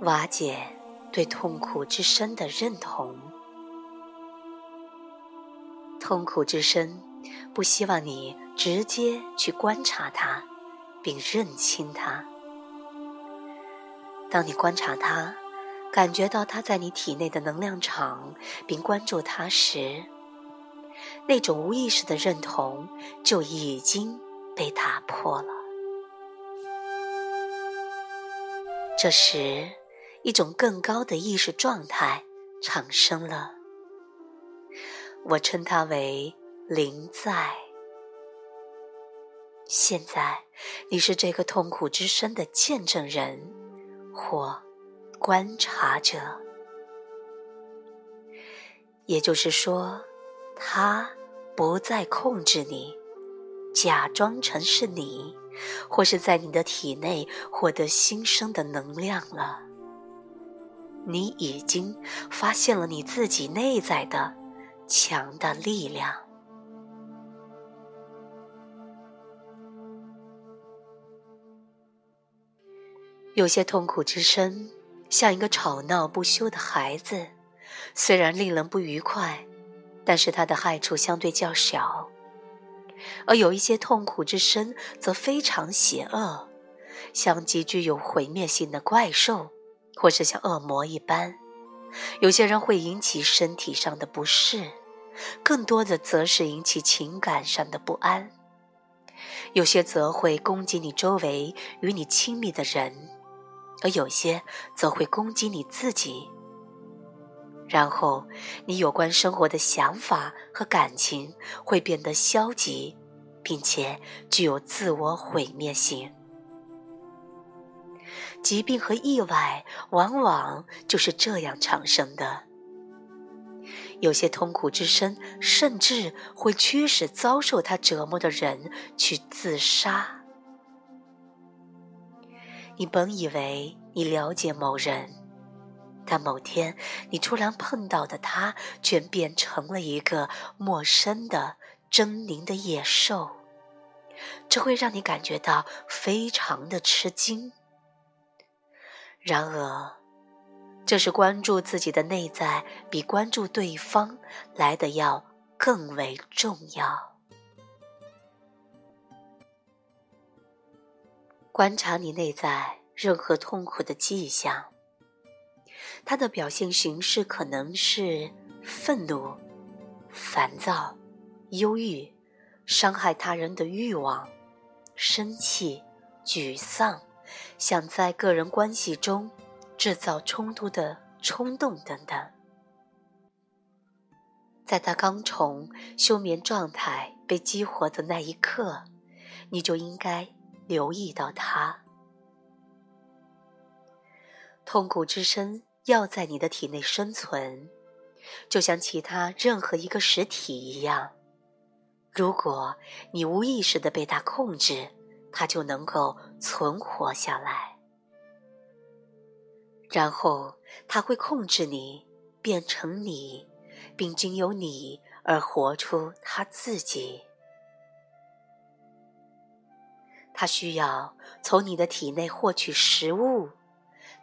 瓦解对痛苦之深的认同。痛苦之深，不希望你直接去观察它，并认清它。当你观察它，感觉到它在你体内的能量场，并关注它时，那种无意识的认同就已经被打破了。这时，一种更高的意识状态产生了，我称它为“灵在”。现在，你是这个痛苦之声的见证人或观察者，也就是说，他不再控制你，假装成是你。或是在你的体内获得新生的能量了。你已经发现了你自己内在的强大力量。有些痛苦之声，像一个吵闹不休的孩子，虽然令人不愉快，但是它的害处相对较小。而有一些痛苦之声则非常邪恶，像极具有毁灭性的怪兽，或是像恶魔一般。有些人会引起身体上的不适，更多的则是引起情感上的不安。有些则会攻击你周围与你亲密的人，而有些则会攻击你自己。然后，你有关生活的想法和感情会变得消极，并且具有自我毁灭性。疾病和意外往往就是这样产生的。有些痛苦之深甚至会驱使遭受他折磨的人去自杀。你本以为你了解某人。但某天，你突然碰到的他，却变成了一个陌生的、狰狞的野兽，这会让你感觉到非常的吃惊。然而，这是关注自己的内在，比关注对方来的要更为重要。观察你内在任何痛苦的迹象。它的表现形式可能是愤怒、烦躁、忧郁、伤害他人的欲望、生气、沮丧、想在个人关系中制造冲突的冲动等等。在他刚从休眠状态被激活的那一刻，你就应该留意到他。痛苦之声。要在你的体内生存，就像其他任何一个实体一样。如果你无意识的被它控制，他就能够存活下来。然后，他会控制你，变成你，并经由你而活出他自己。他需要从你的体内获取食物。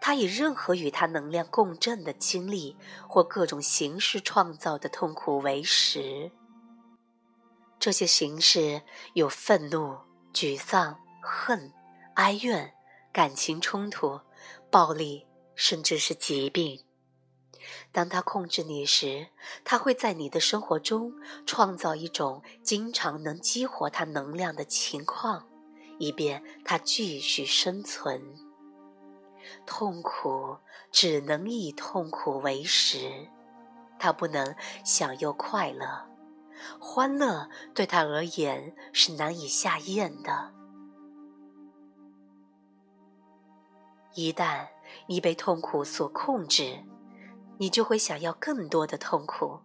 他以任何与他能量共振的经历或各种形式创造的痛苦为食。这些形式有愤怒、沮丧、恨、哀怨、感情冲突、暴力，甚至是疾病。当他控制你时，他会在你的生活中创造一种经常能激活他能量的情况，以便他继续生存。痛苦只能以痛苦为食，他不能享有快乐，欢乐对他而言是难以下咽的。一旦你被痛苦所控制，你就会想要更多的痛苦，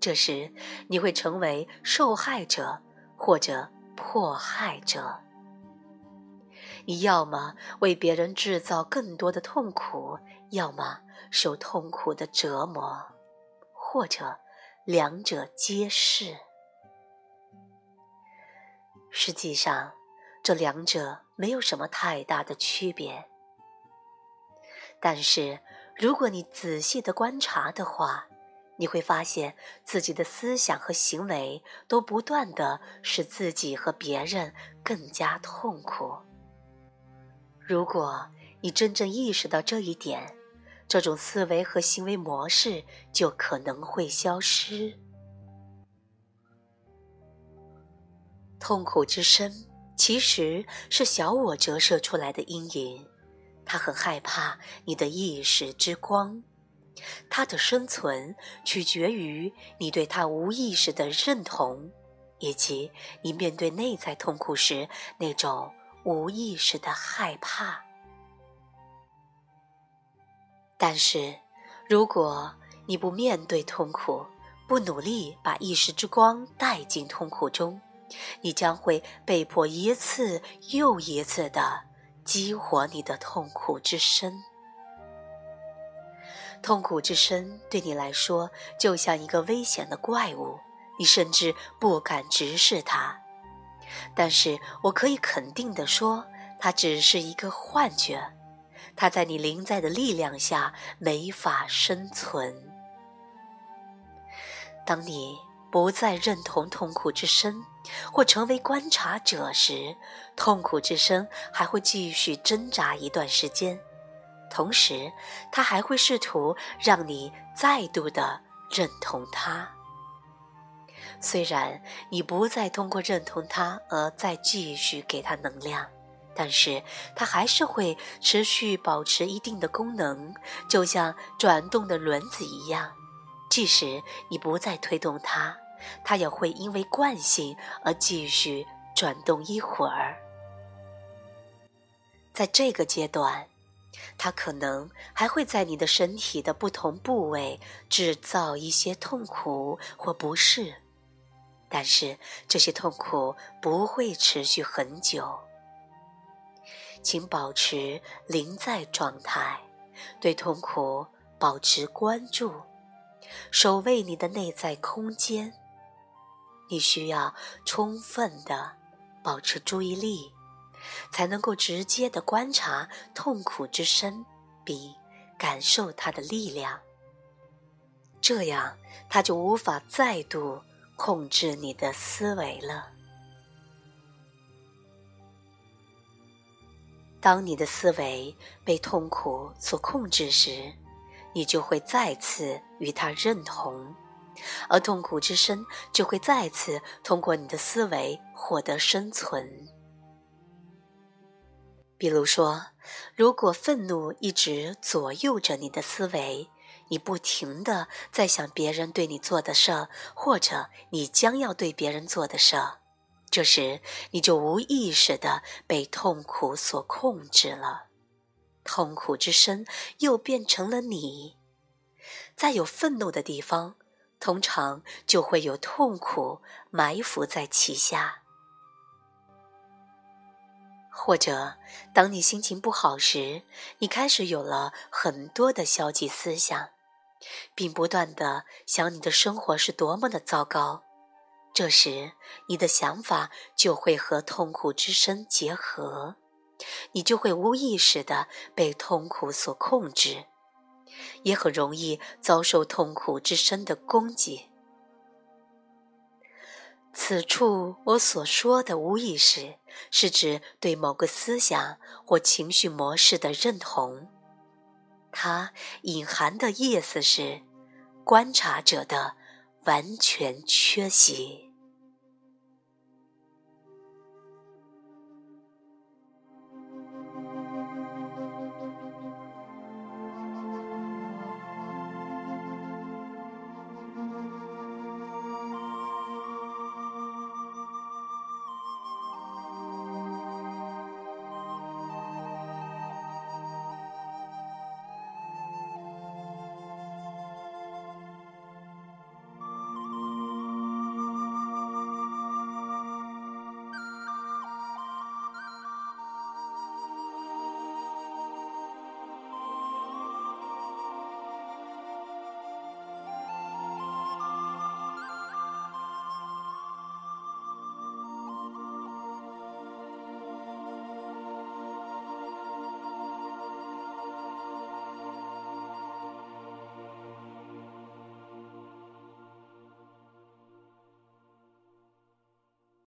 这时你会成为受害者或者迫害者。你要么为别人制造更多的痛苦，要么受痛苦的折磨，或者两者皆是。实际上，这两者没有什么太大的区别。但是，如果你仔细的观察的话，你会发现自己的思想和行为都不断的使自己和别人更加痛苦。如果你真正意识到这一点，这种思维和行为模式就可能会消失。痛苦之深，其实是小我折射出来的阴影。他很害怕你的意识之光，他的生存取决于你对他无意识的认同，以及你面对内在痛苦时那种无意识的害怕。但是，如果你不面对痛苦，不努力把意识之光带进痛苦中，你将会被迫一次又一次的。激活你的痛苦之深，痛苦之深对你来说就像一个危险的怪物，你甚至不敢直视它。但是我可以肯定的说，它只是一个幻觉，它在你临在的力量下没法生存。当你。不再认同痛苦之深，或成为观察者时，痛苦之声还会继续挣扎一段时间，同时，他还会试图让你再度的认同它。虽然你不再通过认同它而再继续给它能量，但是它还是会持续保持一定的功能，就像转动的轮子一样，即使你不再推动它。它也会因为惯性而继续转动一会儿，在这个阶段，它可能还会在你的身体的不同部位制造一些痛苦或不适，但是这些痛苦不会持续很久。请保持临在状态，对痛苦保持关注，守卫你的内在空间。你需要充分的保持注意力，才能够直接的观察痛苦之深，并感受它的力量。这样，它就无法再度控制你的思维了。当你的思维被痛苦所控制时，你就会再次与它认同。而痛苦之身就会再次通过你的思维获得生存。比如说，如果愤怒一直左右着你的思维，你不停的在想别人对你做的事儿，或者你将要对别人做的事儿，这时你就无意识的被痛苦所控制了。痛苦之身又变成了你，在有愤怒的地方。通常就会有痛苦埋伏在其下，或者当你心情不好时，你开始有了很多的消极思想，并不断的想你的生活是多么的糟糕，这时你的想法就会和痛苦之声结合，你就会无意识的被痛苦所控制。也很容易遭受痛苦之深的攻击。此处我所说的无意识，是指对某个思想或情绪模式的认同。它隐含的意思是观察者的完全缺席。